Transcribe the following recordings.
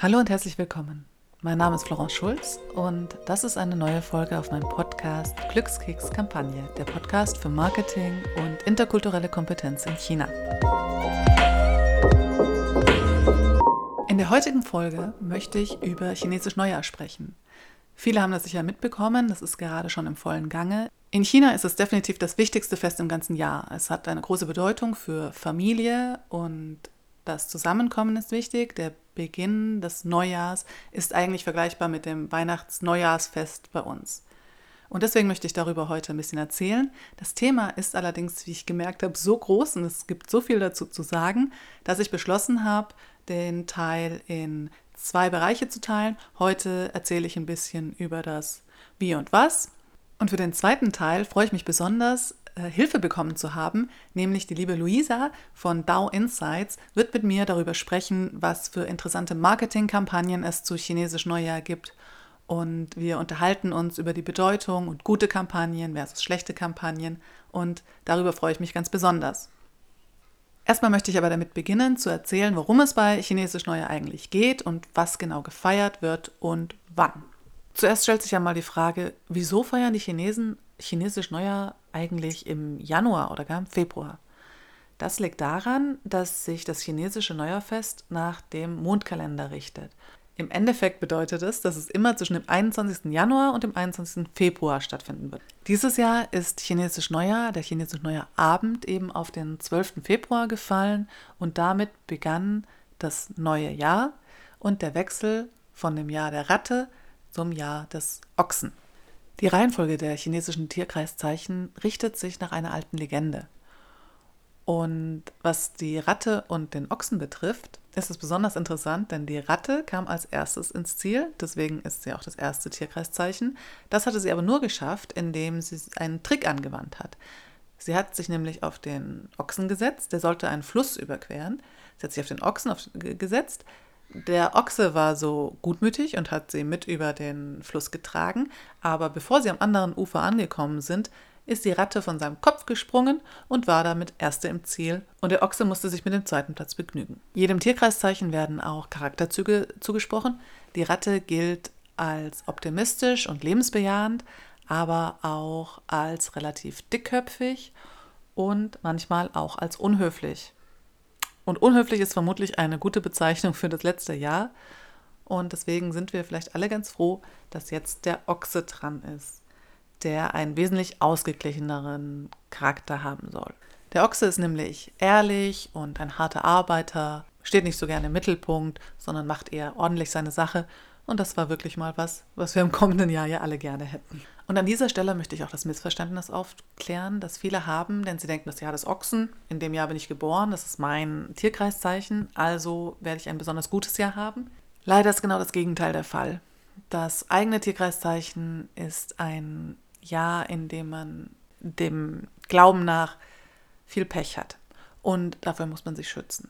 Hallo und herzlich willkommen. Mein Name ist Florence Schulz und das ist eine neue Folge auf meinem Podcast Glückskeks Kampagne, der Podcast für Marketing und interkulturelle Kompetenz in China. In der heutigen Folge möchte ich über Chinesisch Neujahr sprechen. Viele haben das sicher mitbekommen, das ist gerade schon im vollen Gange. In China ist es definitiv das wichtigste Fest im ganzen Jahr. Es hat eine große Bedeutung für Familie und das Zusammenkommen ist wichtig. Der Beginn des Neujahrs ist eigentlich vergleichbar mit dem Weihnachts-Neujahrsfest bei uns. Und deswegen möchte ich darüber heute ein bisschen erzählen. Das Thema ist allerdings, wie ich gemerkt habe, so groß und es gibt so viel dazu zu sagen, dass ich beschlossen habe, den Teil in zwei Bereiche zu teilen. Heute erzähle ich ein bisschen über das Wie und Was. Und für den zweiten Teil freue ich mich besonders, Hilfe bekommen zu haben, nämlich die liebe Luisa von DAO Insights wird mit mir darüber sprechen, was für interessante Marketingkampagnen es zu Chinesisch Neujahr gibt. Und wir unterhalten uns über die Bedeutung und gute Kampagnen versus schlechte Kampagnen. Und darüber freue ich mich ganz besonders. Erstmal möchte ich aber damit beginnen zu erzählen, worum es bei Chinesisch Neujahr eigentlich geht und was genau gefeiert wird und wann. Zuerst stellt sich ja mal die Frage, wieso feiern die Chinesen Chinesisch Neujahr eigentlich im Januar oder gar im Februar? Das liegt daran, dass sich das chinesische Neujahrfest nach dem Mondkalender richtet. Im Endeffekt bedeutet es, dass es immer zwischen dem 21. Januar und dem 21. Februar stattfinden wird. Dieses Jahr ist Chinesisch Neujahr, der Chinesisch Neujahr Abend eben auf den 12. Februar gefallen und damit begann das neue Jahr und der Wechsel von dem Jahr der Ratte zum Jahr des Ochsen. Die Reihenfolge der chinesischen Tierkreiszeichen richtet sich nach einer alten Legende. Und was die Ratte und den Ochsen betrifft, ist es besonders interessant, denn die Ratte kam als erstes ins Ziel, deswegen ist sie auch das erste Tierkreiszeichen. Das hatte sie aber nur geschafft, indem sie einen Trick angewandt hat. Sie hat sich nämlich auf den Ochsen gesetzt, der sollte einen Fluss überqueren. Sie hat sich auf den Ochsen auf, gesetzt, der Ochse war so gutmütig und hat sie mit über den Fluss getragen, aber bevor sie am anderen Ufer angekommen sind, ist die Ratte von seinem Kopf gesprungen und war damit Erste im Ziel, und der Ochse musste sich mit dem zweiten Platz begnügen. Jedem Tierkreiszeichen werden auch Charakterzüge zugesprochen. Die Ratte gilt als optimistisch und lebensbejahend, aber auch als relativ dickköpfig und manchmal auch als unhöflich. Und unhöflich ist vermutlich eine gute Bezeichnung für das letzte Jahr. Und deswegen sind wir vielleicht alle ganz froh, dass jetzt der Ochse dran ist, der einen wesentlich ausgeglicheneren Charakter haben soll. Der Ochse ist nämlich ehrlich und ein harter Arbeiter, steht nicht so gerne im Mittelpunkt, sondern macht eher ordentlich seine Sache und das war wirklich mal was, was wir im kommenden Jahr ja alle gerne hätten. Und an dieser Stelle möchte ich auch das Missverständnis aufklären, das viele haben, denn sie denken, das Jahr des Ochsen, in dem Jahr bin ich geboren, das ist mein Tierkreiszeichen, also werde ich ein besonders gutes Jahr haben. Leider ist genau das Gegenteil der Fall. Das eigene Tierkreiszeichen ist ein Jahr, in dem man dem Glauben nach viel Pech hat. Und dafür muss man sich schützen.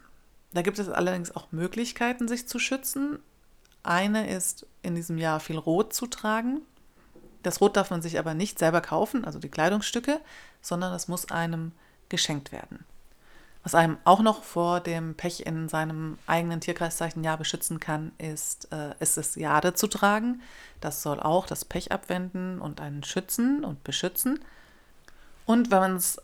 Da gibt es allerdings auch Möglichkeiten, sich zu schützen. Eine ist in diesem Jahr viel Rot zu tragen. Das Rot darf man sich aber nicht selber kaufen, also die Kleidungsstücke, sondern es muss einem geschenkt werden. Was einem auch noch vor dem Pech in seinem eigenen Tierkreiszeichenjahr beschützen kann, ist, äh, ist es Jade zu tragen. Das soll auch das Pech abwenden und einen schützen und beschützen. Und wenn man es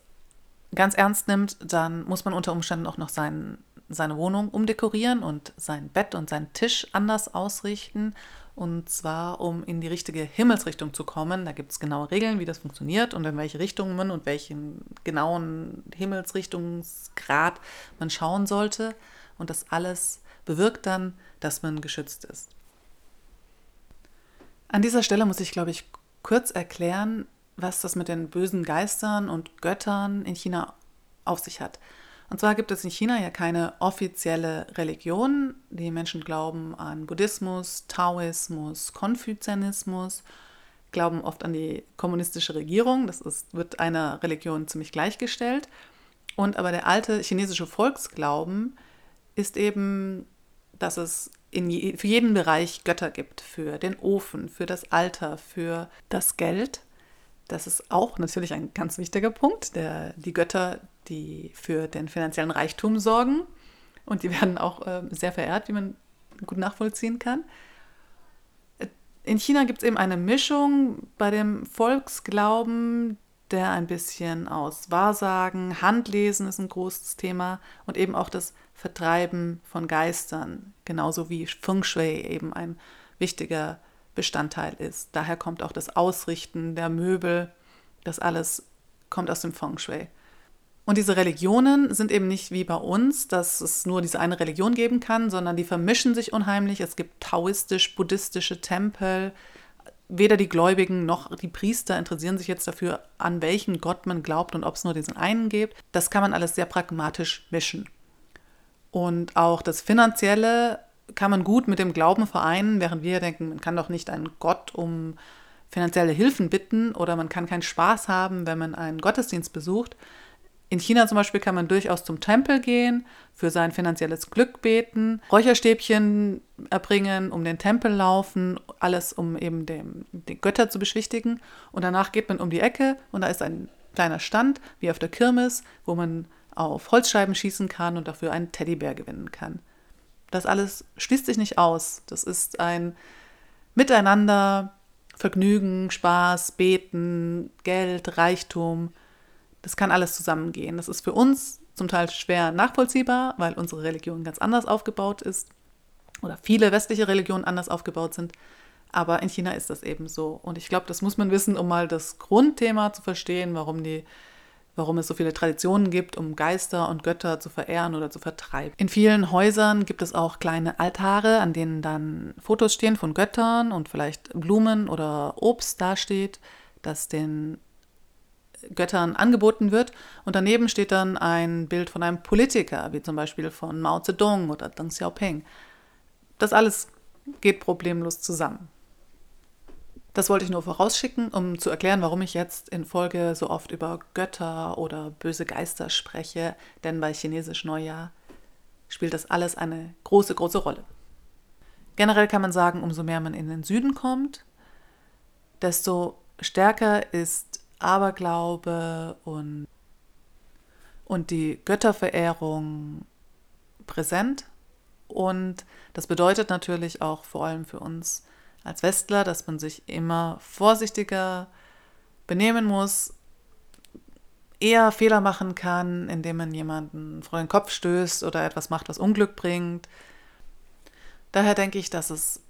ganz ernst nimmt, dann muss man unter Umständen auch noch seinen seine Wohnung umdekorieren und sein Bett und seinen Tisch anders ausrichten. Und zwar, um in die richtige Himmelsrichtung zu kommen. Da gibt es genaue Regeln, wie das funktioniert und in welche Richtungen man und welchen genauen Himmelsrichtungsgrad man schauen sollte. Und das alles bewirkt dann, dass man geschützt ist. An dieser Stelle muss ich, glaube ich, kurz erklären, was das mit den bösen Geistern und Göttern in China auf sich hat. Und zwar gibt es in China ja keine offizielle Religion. Die Menschen glauben an Buddhismus, Taoismus, Konfuzianismus, glauben oft an die kommunistische Regierung. Das ist, wird einer Religion ziemlich gleichgestellt. Und aber der alte chinesische Volksglauben ist eben, dass es je, für jeden Bereich Götter gibt. Für den Ofen, für das Alter, für das Geld. Das ist auch natürlich ein ganz wichtiger Punkt. Der, die Götter, die für den finanziellen Reichtum sorgen. Und die werden auch äh, sehr verehrt, wie man gut nachvollziehen kann. In China gibt es eben eine Mischung bei dem Volksglauben, der ein bisschen aus Wahrsagen, Handlesen ist ein großes Thema und eben auch das Vertreiben von Geistern, genauso wie Feng Shui eben ein wichtiger Bestandteil ist. Daher kommt auch das Ausrichten der Möbel, das alles kommt aus dem Feng Shui. Und diese Religionen sind eben nicht wie bei uns, dass es nur diese eine Religion geben kann, sondern die vermischen sich unheimlich. Es gibt taoistisch-buddhistische Tempel. Weder die Gläubigen noch die Priester interessieren sich jetzt dafür, an welchen Gott man glaubt und ob es nur diesen einen gibt. Das kann man alles sehr pragmatisch mischen. Und auch das Finanzielle kann man gut mit dem Glauben vereinen, während wir denken, man kann doch nicht einen Gott um finanzielle Hilfen bitten oder man kann keinen Spaß haben, wenn man einen Gottesdienst besucht. In China zum Beispiel kann man durchaus zum Tempel gehen, für sein finanzielles Glück beten, Räucherstäbchen erbringen, um den Tempel laufen, alles um eben dem, den Götter zu beschwichtigen. Und danach geht man um die Ecke und da ist ein kleiner Stand, wie auf der Kirmes, wo man auf Holzscheiben schießen kann und dafür einen Teddybär gewinnen kann. Das alles schließt sich nicht aus. Das ist ein Miteinander, Vergnügen, Spaß, Beten, Geld, Reichtum. Das kann alles zusammengehen. Das ist für uns zum Teil schwer nachvollziehbar, weil unsere Religion ganz anders aufgebaut ist oder viele westliche Religionen anders aufgebaut sind. Aber in China ist das eben so. Und ich glaube, das muss man wissen, um mal das Grundthema zu verstehen, warum, die, warum es so viele Traditionen gibt, um Geister und Götter zu verehren oder zu vertreiben. In vielen Häusern gibt es auch kleine Altare, an denen dann Fotos stehen von Göttern und vielleicht Blumen oder Obst dasteht, das den Göttern angeboten wird. Und daneben steht dann ein Bild von einem Politiker, wie zum Beispiel von Mao Zedong oder Deng Xiaoping. Das alles geht problemlos zusammen. Das wollte ich nur vorausschicken, um zu erklären, warum ich jetzt in Folge so oft über Götter oder böse Geister spreche, denn bei Chinesisch Neujahr spielt das alles eine große, große Rolle. Generell kann man sagen, umso mehr man in den Süden kommt, desto stärker ist Aberglaube und, und die Götterverehrung präsent. Und das bedeutet natürlich auch vor allem für uns als Westler, dass man sich immer vorsichtiger benehmen muss, eher Fehler machen kann, indem man jemanden vor den Kopf stößt oder etwas macht, was Unglück bringt. Daher denke ich, dass es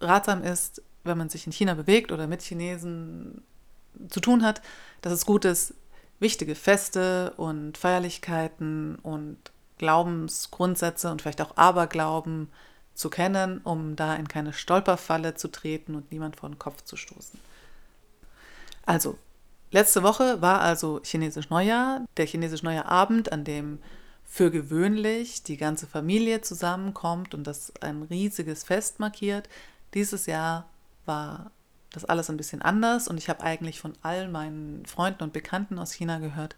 ratsam ist, wenn man sich in China bewegt oder mit Chinesen zu tun hat, dass es gut ist, wichtige Feste und Feierlichkeiten und Glaubensgrundsätze und vielleicht auch Aberglauben zu kennen, um da in keine Stolperfalle zu treten und niemand vor den Kopf zu stoßen. Also, letzte Woche war also Chinesisch Neujahr, der Chinesisch Neujahrabend, an dem für gewöhnlich die ganze Familie zusammenkommt und das ein riesiges Fest markiert. Dieses Jahr war das alles ein bisschen anders und ich habe eigentlich von all meinen Freunden und Bekannten aus China gehört,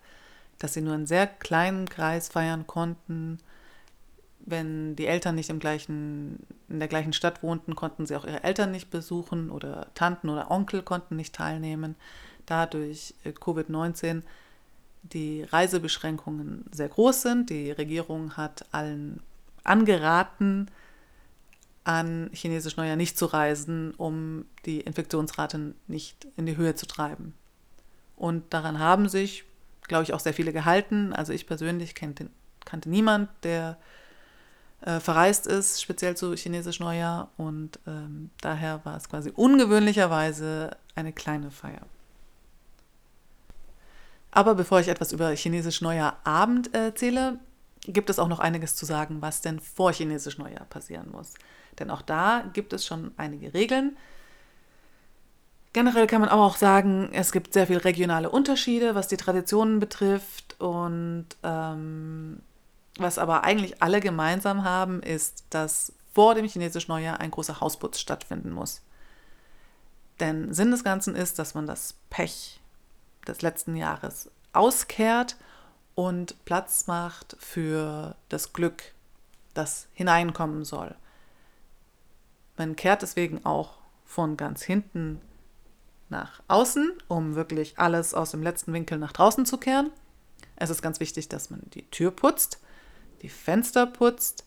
dass sie nur in sehr kleinen Kreis feiern konnten. Wenn die Eltern nicht im gleichen, in der gleichen Stadt wohnten, konnten sie auch ihre Eltern nicht besuchen oder Tanten oder Onkel konnten nicht teilnehmen. Dadurch äh, Covid-19 die Reisebeschränkungen sehr groß sind. Die Regierung hat allen angeraten, an Chinesisch Neujahr nicht zu reisen, um die Infektionsrate nicht in die Höhe zu treiben. Und daran haben sich, glaube ich, auch sehr viele gehalten. Also ich persönlich kannte, kannte niemand, der äh, verreist ist, speziell zu Chinesisch Neujahr. Und ähm, daher war es quasi ungewöhnlicherweise eine kleine Feier. Aber bevor ich etwas über Chinesisch Neujahr Abend erzähle, gibt es auch noch einiges zu sagen, was denn vor Chinesisch Neujahr passieren muss. Denn auch da gibt es schon einige Regeln. Generell kann man aber auch sagen, es gibt sehr viele regionale Unterschiede, was die Traditionen betrifft. Und ähm, was aber eigentlich alle gemeinsam haben, ist, dass vor dem chinesischen Neujahr ein großer Hausputz stattfinden muss. Denn Sinn des Ganzen ist, dass man das Pech des letzten Jahres auskehrt und Platz macht für das Glück, das hineinkommen soll. Man kehrt deswegen auch von ganz hinten nach außen, um wirklich alles aus dem letzten Winkel nach draußen zu kehren. Es ist ganz wichtig, dass man die Tür putzt, die Fenster putzt,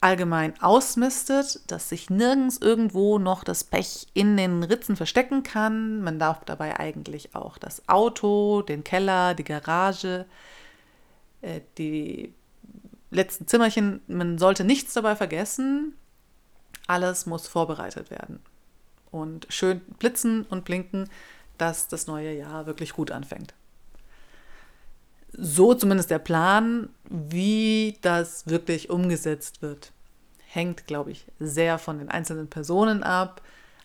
allgemein ausmistet, dass sich nirgends irgendwo noch das Pech in den Ritzen verstecken kann. Man darf dabei eigentlich auch das Auto, den Keller, die Garage, äh, die letzten Zimmerchen, man sollte nichts dabei vergessen. Alles muss vorbereitet werden. Und schön blitzen und blinken, dass das neue Jahr wirklich gut anfängt. So zumindest der Plan, wie das wirklich umgesetzt wird. Hängt, glaube ich, sehr von den einzelnen Personen ab.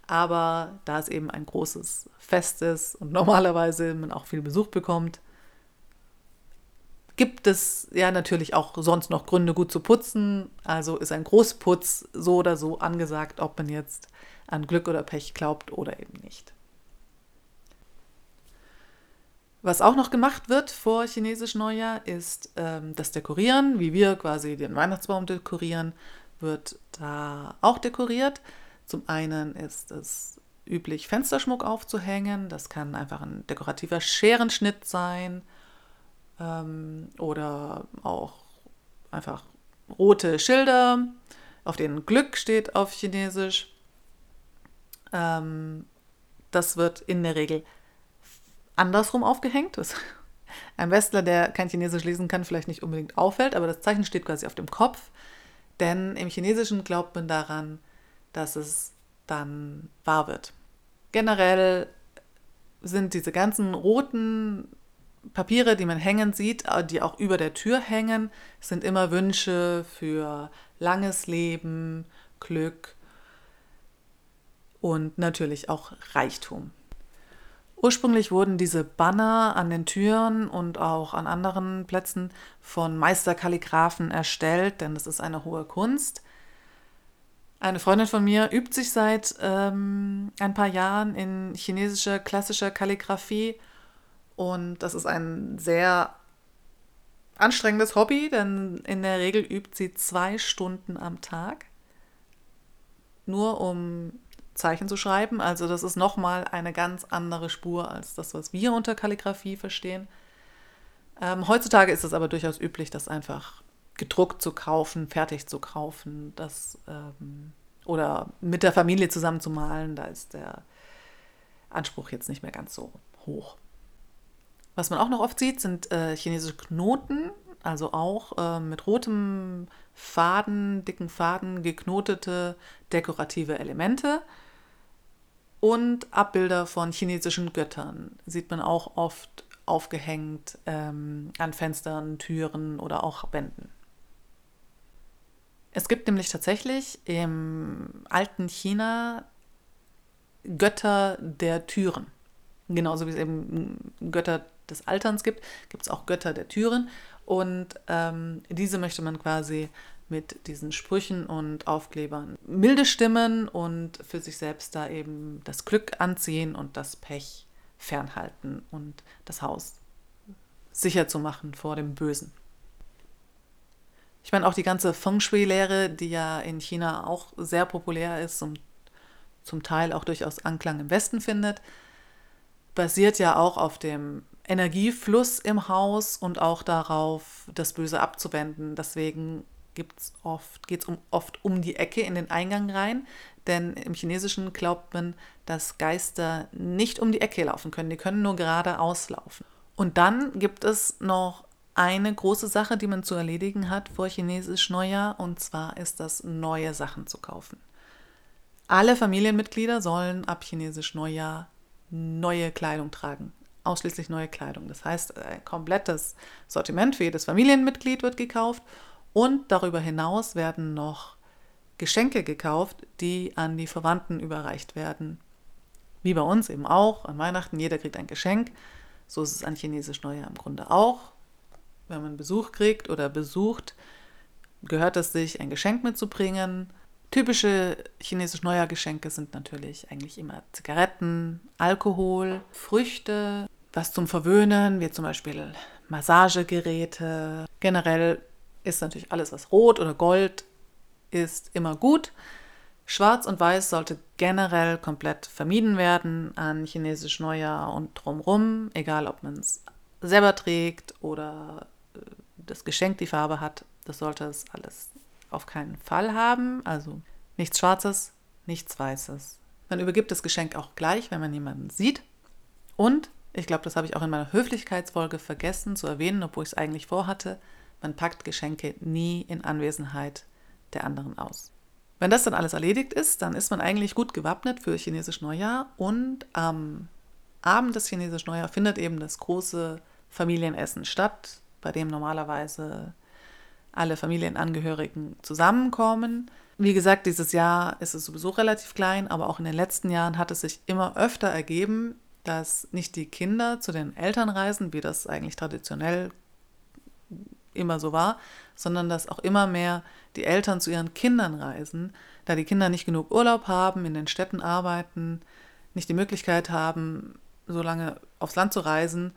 Aber da es eben ein großes Fest ist und normalerweise man auch viel Besuch bekommt, gibt es ja natürlich auch sonst noch Gründe, gut zu putzen. Also ist ein Großputz so oder so angesagt, ob man jetzt an Glück oder Pech glaubt oder eben nicht. Was auch noch gemacht wird vor chinesisch Neujahr ist ähm, das Dekorieren, wie wir quasi den Weihnachtsbaum dekorieren, wird da auch dekoriert. Zum einen ist es üblich, Fensterschmuck aufzuhängen. Das kann einfach ein dekorativer Scherenschnitt sein ähm, oder auch einfach rote Schilder, auf denen Glück steht auf Chinesisch. Ähm, das wird in der Regel andersrum aufgehängt, was ein Westler, der kein Chinesisch lesen kann, vielleicht nicht unbedingt auffällt, aber das Zeichen steht quasi auf dem Kopf, denn im Chinesischen glaubt man daran, dass es dann wahr wird. Generell sind diese ganzen roten Papiere, die man hängen sieht, äh, die auch über der Tür hängen, sind immer Wünsche für langes Leben, Glück und natürlich auch Reichtum. Ursprünglich wurden diese Banner an den Türen und auch an anderen Plätzen von Meisterkalligraphen erstellt, denn das ist eine hohe Kunst. Eine Freundin von mir übt sich seit ähm, ein paar Jahren in chinesischer klassischer Kalligraphie und das ist ein sehr anstrengendes Hobby, denn in der Regel übt sie zwei Stunden am Tag, nur um Zeichen zu schreiben. Also das ist nochmal eine ganz andere Spur als das, was wir unter Kalligrafie verstehen. Ähm, heutzutage ist es aber durchaus üblich, das einfach gedruckt zu kaufen, fertig zu kaufen, das ähm, oder mit der Familie zusammen zu malen. Da ist der Anspruch jetzt nicht mehr ganz so hoch. Was man auch noch oft sieht, sind äh, chinesische Knoten, also auch äh, mit rotem Faden, dicken Faden geknotete dekorative Elemente. Und Abbilder von chinesischen Göttern sieht man auch oft aufgehängt ähm, an Fenstern, Türen oder auch Wänden. Es gibt nämlich tatsächlich im alten China Götter der Türen. Genauso wie es eben Götter des Alterns gibt, gibt es auch Götter der Türen. Und ähm, diese möchte man quasi mit diesen Sprüchen und Aufklebern milde stimmen und für sich selbst da eben das Glück anziehen und das Pech fernhalten und das Haus sicher zu machen vor dem Bösen. Ich meine, auch die ganze Feng Shui-Lehre, die ja in China auch sehr populär ist und zum Teil auch durchaus Anklang im Westen findet, basiert ja auch auf dem Energiefluss im Haus und auch darauf, das Böse abzuwenden. Deswegen geht es um, oft um die Ecke in den Eingang rein, denn im Chinesischen glaubt man, dass Geister nicht um die Ecke laufen können, die können nur geradeaus laufen. Und dann gibt es noch eine große Sache, die man zu erledigen hat vor Chinesisch Neujahr, und zwar ist das, neue Sachen zu kaufen. Alle Familienmitglieder sollen ab Chinesisch Neujahr neue Kleidung tragen. Ausschließlich neue Kleidung. Das heißt, ein komplettes Sortiment für jedes Familienmitglied wird gekauft und darüber hinaus werden noch Geschenke gekauft, die an die Verwandten überreicht werden. Wie bei uns eben auch, an Weihnachten, jeder kriegt ein Geschenk. So ist es an Chinesisch Neujahr im Grunde auch. Wenn man Besuch kriegt oder besucht, gehört es sich, ein Geschenk mitzubringen. Typische chinesisch Neujahr Geschenke sind natürlich eigentlich immer Zigaretten, Alkohol, Früchte, was zum Verwöhnen, wie zum Beispiel Massagegeräte. Generell ist natürlich alles, was rot oder gold ist, immer gut. Schwarz und Weiß sollte generell komplett vermieden werden an chinesisch Neujahr und drumrum, egal ob man es selber trägt oder äh, das Geschenk die Farbe hat. Das sollte es alles auf keinen Fall haben. Also nichts Schwarzes, nichts Weißes. Man übergibt das Geschenk auch gleich, wenn man jemanden sieht. Und, ich glaube, das habe ich auch in meiner Höflichkeitsfolge vergessen zu erwähnen, obwohl ich es eigentlich vorhatte, man packt Geschenke nie in Anwesenheit der anderen aus. Wenn das dann alles erledigt ist, dann ist man eigentlich gut gewappnet für chinesisch Neujahr und am Abend des chinesisch Neujahr findet eben das große Familienessen statt, bei dem normalerweise alle Familienangehörigen zusammenkommen. Wie gesagt, dieses Jahr ist es sowieso relativ klein, aber auch in den letzten Jahren hat es sich immer öfter ergeben, dass nicht die Kinder zu den Eltern reisen, wie das eigentlich traditionell immer so war, sondern dass auch immer mehr die Eltern zu ihren Kindern reisen, da die Kinder nicht genug Urlaub haben, in den Städten arbeiten, nicht die Möglichkeit haben, so lange aufs Land zu reisen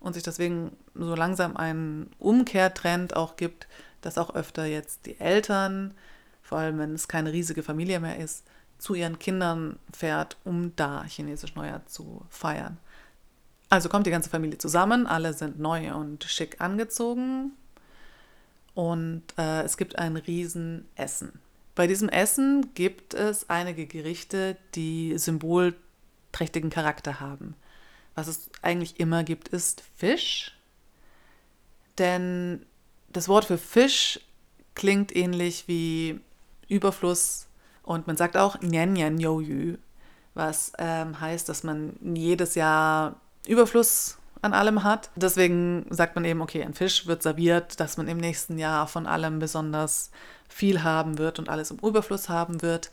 und sich deswegen so langsam ein Umkehrtrend auch gibt, dass auch öfter jetzt die Eltern, vor allem wenn es keine riesige Familie mehr ist, zu ihren Kindern fährt, um da chinesisch Neujahr zu feiern. Also kommt die ganze Familie zusammen, alle sind neu und schick angezogen und äh, es gibt ein Riesenessen. Bei diesem Essen gibt es einige Gerichte, die symbolträchtigen Charakter haben. Was es eigentlich immer gibt, ist Fisch. Denn das Wort für Fisch klingt ähnlich wie Überfluss und man sagt auch Nian Nian Yo Yu, was ähm, heißt, dass man jedes Jahr Überfluss an allem hat. Deswegen sagt man eben, okay, ein Fisch wird serviert, dass man im nächsten Jahr von allem besonders viel haben wird und alles im Überfluss haben wird.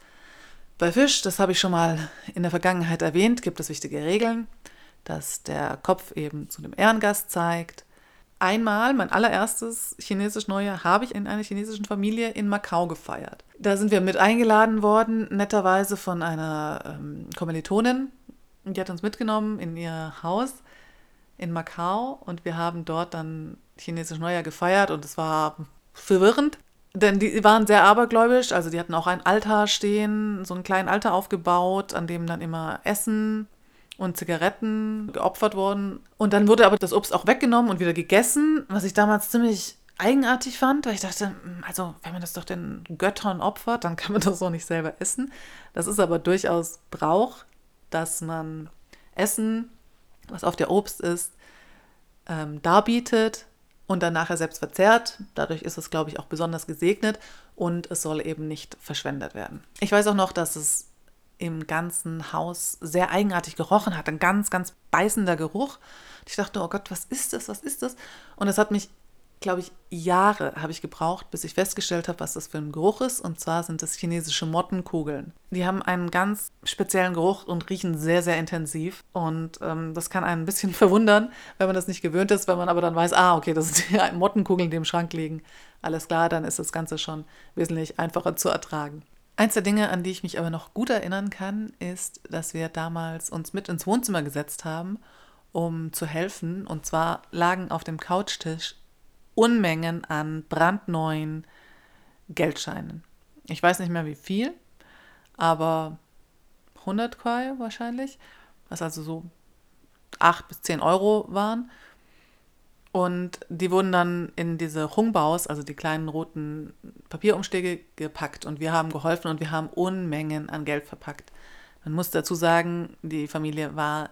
Bei Fisch, das habe ich schon mal in der Vergangenheit erwähnt, gibt es wichtige Regeln, dass der Kopf eben zu dem Ehrengast zeigt, einmal, mein allererstes chinesisch Neujahr, habe ich in einer chinesischen Familie in Macau gefeiert. Da sind wir mit eingeladen worden, netterweise von einer ähm, Kommilitonin. Die hat uns mitgenommen in ihr Haus in Macau und wir haben dort dann chinesisch Neujahr gefeiert und es war verwirrend. Denn die waren sehr abergläubisch, also die hatten auch ein Altar stehen, so einen kleinen Altar aufgebaut, an dem dann immer Essen und Zigaretten geopfert wurden. Und dann wurde aber das Obst auch weggenommen und wieder gegessen, was ich damals ziemlich eigenartig fand, weil ich dachte, hm, also wenn man das doch den Göttern opfert, dann kann man das auch nicht selber essen. Das ist aber durchaus Brauch, dass man Essen, was auf der Obst ist, ähm, darbietet und dann nachher selbst verzehrt. Dadurch ist es, glaube ich, auch besonders gesegnet und es soll eben nicht verschwendet werden. Ich weiß auch noch, dass es im ganzen Haus sehr eigenartig gerochen hat. Ein ganz, ganz beißender Geruch. Ich dachte, oh Gott, was ist das? Was ist das? Und es hat mich, glaube ich, Jahre habe ich gebraucht, bis ich festgestellt habe, was das für ein Geruch ist. Und zwar sind das chinesische Mottenkugeln. Die haben einen ganz speziellen Geruch und riechen sehr, sehr intensiv. Und ähm, das kann einen ein bisschen verwundern, wenn man das nicht gewöhnt ist, wenn man aber dann weiß, ah, okay, das sind die Mottenkugeln, die im Schrank liegen. Alles klar, dann ist das Ganze schon wesentlich einfacher zu ertragen. Eins der Dinge, an die ich mich aber noch gut erinnern kann, ist, dass wir damals uns mit ins Wohnzimmer gesetzt haben, um zu helfen. Und zwar lagen auf dem Couchtisch Unmengen an brandneuen Geldscheinen. Ich weiß nicht mehr wie viel, aber 100 Kwai wahrscheinlich, was also so 8 bis 10 Euro waren. Und die wurden dann in diese Hungbaus, also die kleinen roten Papierumschläge, gepackt. Und wir haben geholfen und wir haben Unmengen an Geld verpackt. Man muss dazu sagen, die Familie war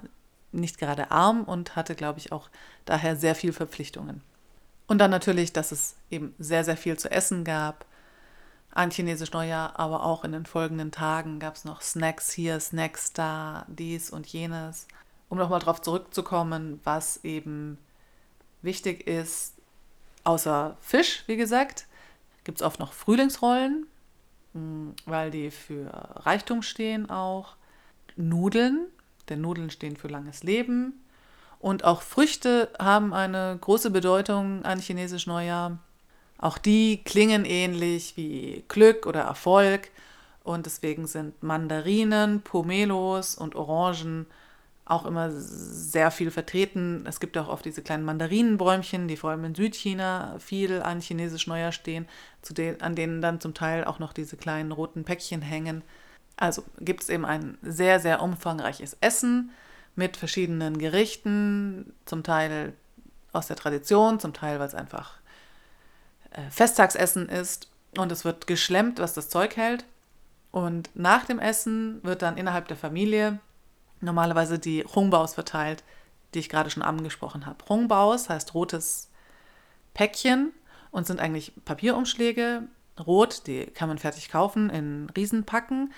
nicht gerade arm und hatte, glaube ich, auch daher sehr viel Verpflichtungen. Und dann natürlich, dass es eben sehr, sehr viel zu essen gab. An chinesisch Neujahr, aber auch in den folgenden Tagen gab es noch Snacks hier, Snacks da, dies und jenes. Um nochmal darauf zurückzukommen, was eben Wichtig ist, außer Fisch, wie gesagt, gibt es oft noch Frühlingsrollen, hm, weil die für Reichtum stehen auch. Nudeln, denn Nudeln stehen für langes Leben. Und auch Früchte haben eine große Bedeutung an Chinesisch Neujahr. Auch die klingen ähnlich wie Glück oder Erfolg. Und deswegen sind Mandarinen, Pomelos und Orangen auch immer sehr viel vertreten. Es gibt auch oft diese kleinen Mandarinenbäumchen, die vor allem in Südchina viel an chinesisch Neujahr stehen, denen, an denen dann zum Teil auch noch diese kleinen roten Päckchen hängen. Also gibt es eben ein sehr, sehr umfangreiches Essen mit verschiedenen Gerichten, zum Teil aus der Tradition, zum Teil, weil es einfach äh, Festtagsessen ist. und es wird geschlemmt, was das Zeug hält. Und nach dem Essen wird dann innerhalb der Familie normalerweise die Hongbaos verteilt, die ich gerade schon angesprochen habe. Hongbaos heißt rotes Päckchen und sind eigentlich Papierumschläge, rot, die kann man fertig kaufen, in Riesenpacken,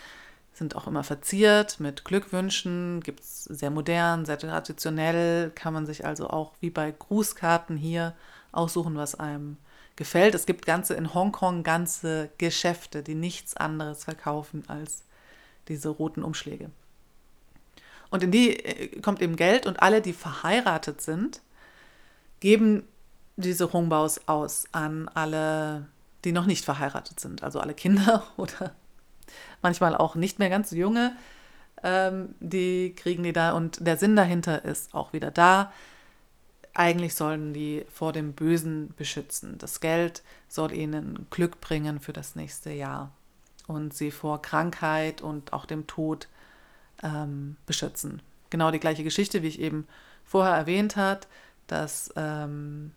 sind auch immer verziert mit Glückwünschen, gibt es sehr modern, sehr traditionell, kann man sich also auch wie bei Grußkarten hier aussuchen, was einem gefällt. Es gibt ganze in Hongkong ganze Geschäfte, die nichts anderes verkaufen als diese roten Umschläge. Und in die äh, kommt eben Geld und alle, die verheiratet sind, geben diese Hongbaos aus an alle, die noch nicht verheiratet sind, also alle Kinder oder manchmal auch nicht mehr ganz junge, ähm, die kriegen die da und der Sinn dahinter ist auch wieder da. Eigentlich sollen die vor dem Bösen beschützen. Das Geld soll ihnen Glück bringen für das nächste Jahr und sie vor Krankheit und auch dem Tod ähm, beschützen. Genau die gleiche Geschichte, wie ich eben vorher erwähnt habe, dass ähm,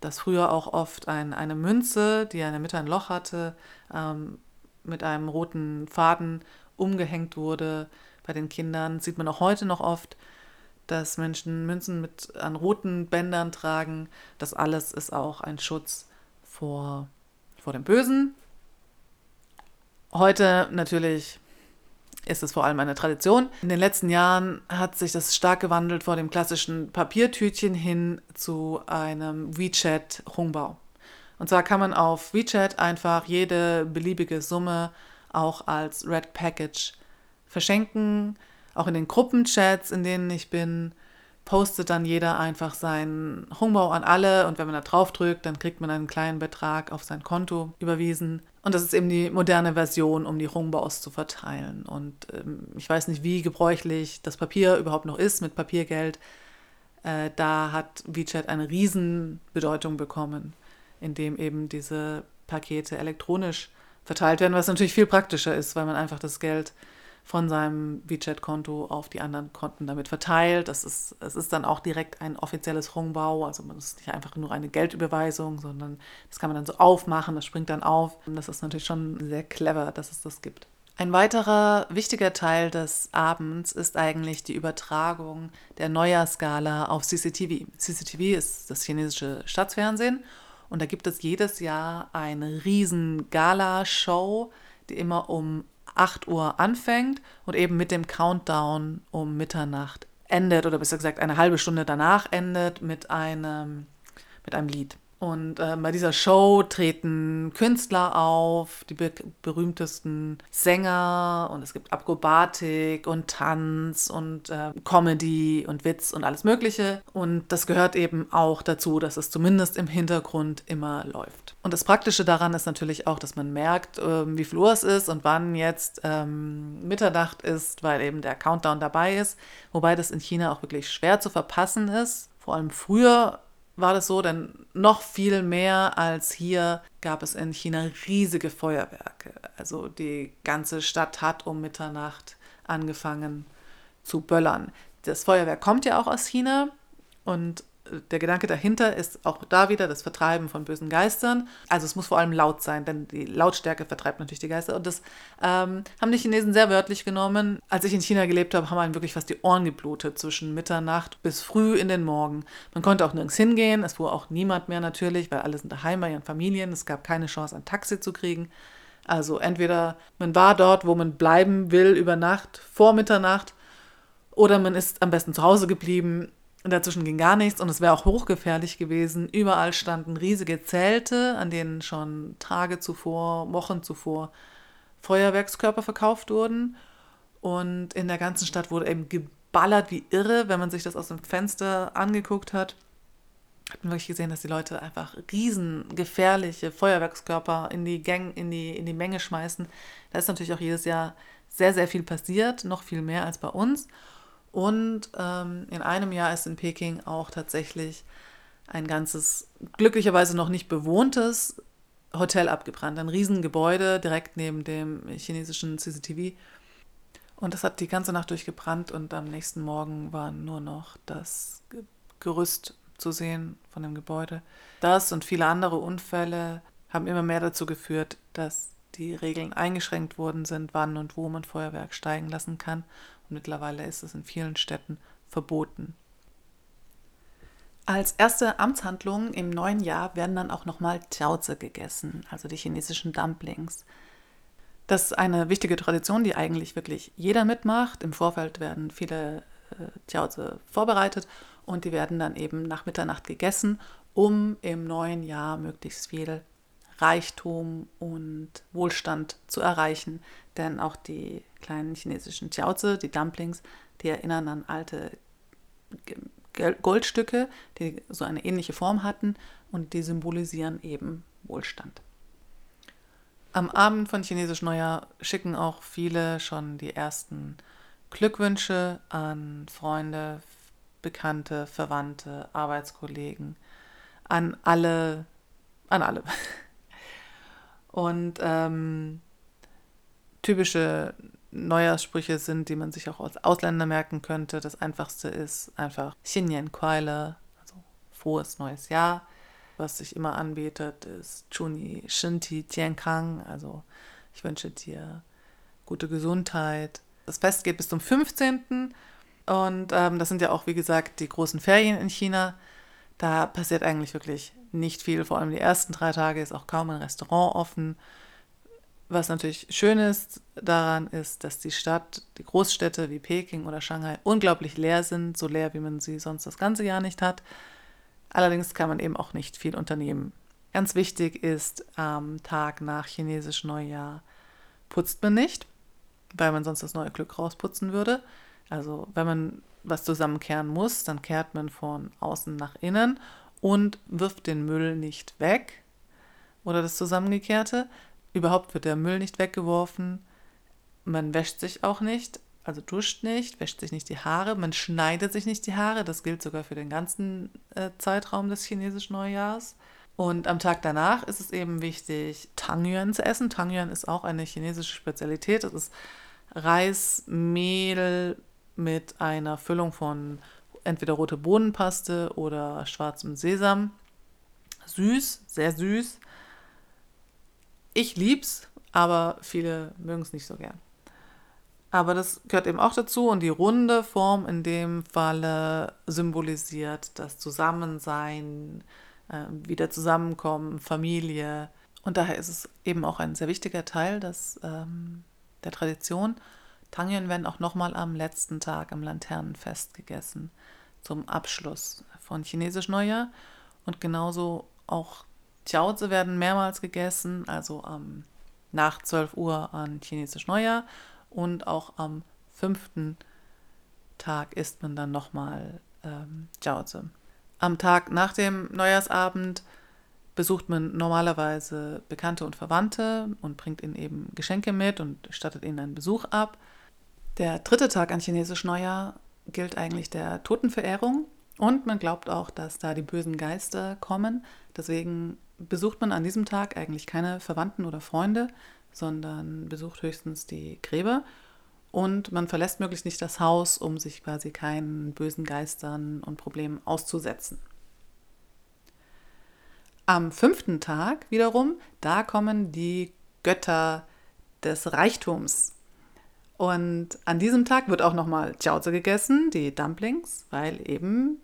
dass früher auch oft ein, eine Münze, die in der Mitte ein Loch hatte, ähm, mit einem roten Faden umgehängt wurde. Bei den Kindern sieht man auch heute noch oft, dass Menschen Münzen mit an roten Bändern tragen. Das alles ist auch ein Schutz vor, vor dem Bösen. Heute natürlich ist es vor allem eine Tradition. In den letzten Jahren hat sich das stark gewandelt vor dem klassischen Papiertütchen hin zu einem WeChat Hongbao. Und zwar kann man auf WeChat einfach jede beliebige Summe auch als Red Package verschenken. Auch in den Gruppenchats, in denen ich bin, postet dann jeder einfach seinen Hongbao an alle und wenn man da drauf drückt, dann kriegt man einen kleinen Betrag auf sein Konto überwiesen. Und das ist eben die moderne Version, um die Hongbaos zu verteilen. Und ähm, ich weiß nicht, wie gebräuchlich das Papier überhaupt noch ist mit Papiergeld. Äh, da hat WeChat eine Riesenbedeutung bekommen, indem eben diese Pakete elektronisch verteilt werden, was natürlich viel praktischer ist, weil man einfach das Geld von seinem WeChat-Konto auf die anderen Konten damit verteilt. Das ist, es ist dann auch direkt ein offizielles Hongbao, also man ist nicht einfach nur eine Geldüberweisung, sondern das kann man dann so aufmachen, das springt dann auf. Und das ist natürlich schon sehr clever, dass es das gibt. Ein weiterer wichtiger Teil des Abends ist eigentlich die Übertragung der Neujahrskala auf CCTV. CCTV ist das chinesische Staatsfernsehen und da gibt es jedes Jahr eine riesen Gala-Show, die immer um 8 Uhr anfängt und eben mit dem Countdown um Mitternacht endet oder besser gesagt eine halbe Stunde danach endet mit einem, mit einem Lied. Und äh, bei dieser Show treten Künstler auf, die be berühmtesten Sänger und es gibt Akrobatik und Tanz und äh, Comedy und Witz und alles Mögliche. Und das gehört eben auch dazu, dass es zumindest im Hintergrund immer läuft. Und das Praktische daran ist natürlich auch, dass man merkt, äh, wie viel Uhr es ist und wann jetzt ähm, Mitternacht ist, weil eben der Countdown dabei ist. Wobei das in China auch wirklich schwer zu verpassen ist. Vor allem früher war das so, denn noch viel mehr als hier gab es in China riesige Feuerwerke. Also die ganze Stadt hat um Mitternacht angefangen zu böllern. Das Feuerwerk kommt ja auch aus China und der Gedanke dahinter ist auch da wieder das Vertreiben von bösen Geistern. Also es muss vor allem laut sein, denn die Lautstärke vertreibt natürlich die Geister. Und das ähm, haben die Chinesen sehr wörtlich genommen. Als ich in China gelebt habe, haben einem wirklich fast die Ohren geblutet zwischen Mitternacht bis früh in den Morgen. Man konnte auch nirgends hingehen. Es fuhr auch niemand mehr natürlich, weil alle sind daheim bei ihren Familien. Es gab keine Chance, ein Taxi zu kriegen. Also entweder man war dort, wo man bleiben will über Nacht, vor Mitternacht, oder man ist am besten zu Hause geblieben dazwischen ging gar nichts und es wäre auch hochgefährlich gewesen. Überall standen riesige Zelte, an denen schon Tage zuvor, Wochen zuvor Feuerwerkskörper verkauft wurden. Und in der ganzen Stadt wurde eben geballert wie irre, wenn man sich das aus dem Fenster angeguckt hat. Hat man wirklich gesehen, dass die Leute einfach riesengefährliche Feuerwerkskörper in die Gang, in die, in die Menge schmeißen. Da ist natürlich auch jedes Jahr sehr, sehr viel passiert, noch viel mehr als bei uns. Und ähm, in einem Jahr ist in Peking auch tatsächlich ein ganzes, glücklicherweise noch nicht bewohntes Hotel abgebrannt. Ein Riesengebäude direkt neben dem chinesischen CCTV. Und das hat die ganze Nacht durchgebrannt und am nächsten Morgen war nur noch das Gerüst zu sehen von dem Gebäude. Das und viele andere Unfälle haben immer mehr dazu geführt, dass die Regeln eingeschränkt worden sind, wann und wo man Feuerwerk steigen lassen kann. Mittlerweile ist es in vielen Städten verboten. Als erste Amtshandlung im neuen Jahr werden dann auch nochmal Jiaozi gegessen, also die chinesischen Dumplings. Das ist eine wichtige Tradition, die eigentlich wirklich jeder mitmacht. Im Vorfeld werden viele äh, Jiaozi vorbereitet und die werden dann eben nach Mitternacht gegessen, um im neuen Jahr möglichst viel Reichtum und Wohlstand zu erreichen. Denn auch die kleinen chinesischen Jiaozi, die Dumplings, die erinnern an alte Goldstücke, die so eine ähnliche Form hatten und die symbolisieren eben Wohlstand. Am Abend von Chinesisch Neujahr schicken auch viele schon die ersten Glückwünsche an Freunde, Bekannte, Verwandte, Arbeitskollegen, an alle, an alle. Und ähm, typische Neujahrssprüche sind, die man sich auch als Ausländer merken könnte. Das einfachste ist einfach Xinyan Kuaile, also frohes neues Jahr. Was sich immer anbietet, ist Chuni Shinti Tiankang, also ich wünsche dir gute Gesundheit. Das Fest geht bis zum 15. Und ähm, das sind ja auch, wie gesagt, die großen Ferien in China. Da passiert eigentlich wirklich nicht viel. Vor allem die ersten drei Tage ist auch kaum ein Restaurant offen. Was natürlich schön ist daran ist, dass die Stadt, die Großstädte wie Peking oder Shanghai unglaublich leer sind, so leer, wie man sie sonst das ganze Jahr nicht hat. Allerdings kann man eben auch nicht viel unternehmen. Ganz wichtig ist, am Tag nach chinesisch Neujahr putzt man nicht, weil man sonst das neue Glück rausputzen würde. Also wenn man was zusammenkehren muss, dann kehrt man von außen nach innen und wirft den Müll nicht weg oder das Zusammengekehrte, Überhaupt wird der Müll nicht weggeworfen. Man wäscht sich auch nicht, also duscht nicht, wäscht sich nicht die Haare, man schneidet sich nicht die Haare. Das gilt sogar für den ganzen äh, Zeitraum des chinesischen Neujahrs. Und am Tag danach ist es eben wichtig, Tangyuan zu essen. Tangyuan ist auch eine chinesische Spezialität. Das ist Reismehl mit einer Füllung von entweder rote Bohnenpaste oder schwarzem Sesam. Süß, sehr süß. Ich lieb's, aber viele mögen es nicht so gern. Aber das gehört eben auch dazu und die runde Form in dem Falle symbolisiert das Zusammensein, äh, wieder Zusammenkommen, Familie. Und daher ist es eben auch ein sehr wichtiger Teil des, ähm, der Tradition. Tangien werden auch nochmal am letzten Tag am Laternenfest gegessen, zum Abschluss von Chinesisch Neujahr. Und genauso auch Jiaozi werden mehrmals gegessen, also ähm, nach 12 Uhr an Chinesisch Neujahr und auch am fünften Tag isst man dann nochmal ähm. Am Tag nach dem Neujahrsabend besucht man normalerweise Bekannte und Verwandte und bringt ihnen eben Geschenke mit und stattet ihnen einen Besuch ab. Der dritte Tag an Chinesisch Neujahr gilt eigentlich der Totenverehrung und man glaubt auch, dass da die bösen Geister kommen. Deswegen besucht man an diesem Tag eigentlich keine Verwandten oder Freunde, sondern besucht höchstens die Gräber und man verlässt möglichst nicht das Haus, um sich quasi keinen bösen Geistern und Problemen auszusetzen. Am fünften Tag wiederum, da kommen die Götter des Reichtums. Und an diesem Tag wird auch nochmal Jiaozi gegessen, die Dumplings, weil eben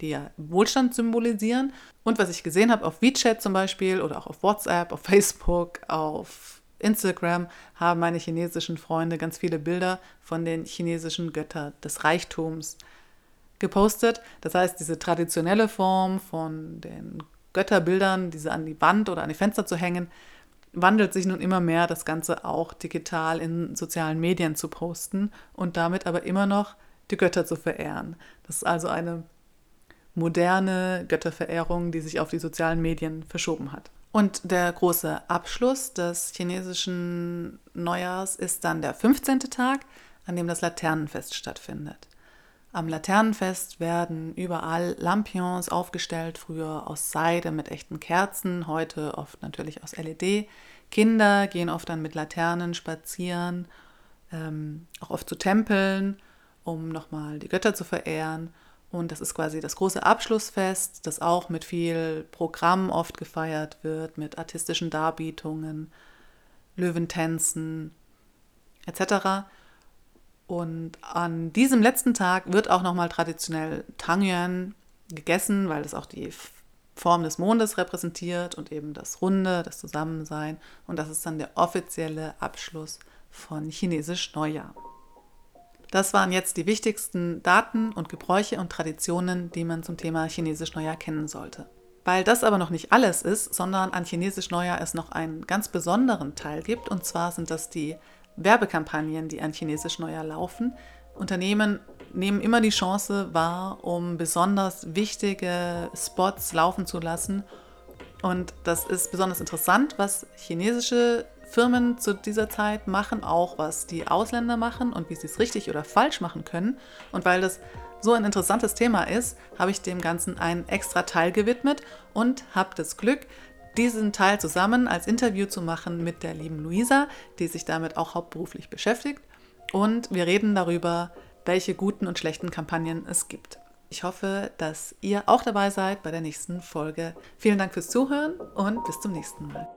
die ja Wohlstand symbolisieren. Und was ich gesehen habe auf WeChat zum Beispiel oder auch auf WhatsApp, auf Facebook, auf Instagram haben meine chinesischen Freunde ganz viele Bilder von den chinesischen Göttern des Reichtums gepostet. Das heißt, diese traditionelle Form von den Götterbildern, diese an die Wand oder an die Fenster zu hängen, wandelt sich nun immer mehr, das Ganze auch digital in sozialen Medien zu posten und damit aber immer noch die Götter zu verehren. Das ist also eine moderne Götterverehrung, die sich auf die sozialen Medien verschoben hat. Und der große Abschluss des chinesischen Neujahrs ist dann der 15. Tag, an dem das Laternenfest stattfindet. Am Laternenfest werden überall Lampions aufgestellt, früher aus Seide mit echten Kerzen, heute oft natürlich aus LED. Kinder gehen oft dann mit Laternen spazieren, ähm, auch oft zu Tempeln, um nochmal die Götter zu verehren. Und das ist quasi das große Abschlussfest, das auch mit viel Programm oft gefeiert wird, mit artistischen Darbietungen, Löwentänzen etc. Und an diesem letzten Tag wird auch nochmal traditionell Tangyuan gegessen, weil das auch die Form des Mondes repräsentiert und eben das Runde, das Zusammensein. Und das ist dann der offizielle Abschluss von Chinesisch Neujahr. Das waren jetzt die wichtigsten Daten und Gebräuche und Traditionen, die man zum Thema Chinesisch Neujahr kennen sollte. Weil das aber noch nicht alles ist, sondern an Chinesisch Neujahr es noch einen ganz besonderen Teil gibt, und zwar sind das die Werbekampagnen, die an Chinesisch Neujahr laufen. Unternehmen nehmen immer die Chance wahr, um besonders wichtige Spots laufen zu lassen. Und das ist besonders interessant, was chinesische Firmen zu dieser Zeit machen, auch was die Ausländer machen und wie sie es richtig oder falsch machen können. Und weil das so ein interessantes Thema ist, habe ich dem Ganzen einen extra Teil gewidmet und habe das Glück, diesen Teil zusammen als Interview zu machen mit der lieben Luisa, die sich damit auch hauptberuflich beschäftigt. Und wir reden darüber, welche guten und schlechten Kampagnen es gibt. Ich hoffe, dass ihr auch dabei seid bei der nächsten Folge. Vielen Dank fürs Zuhören und bis zum nächsten Mal.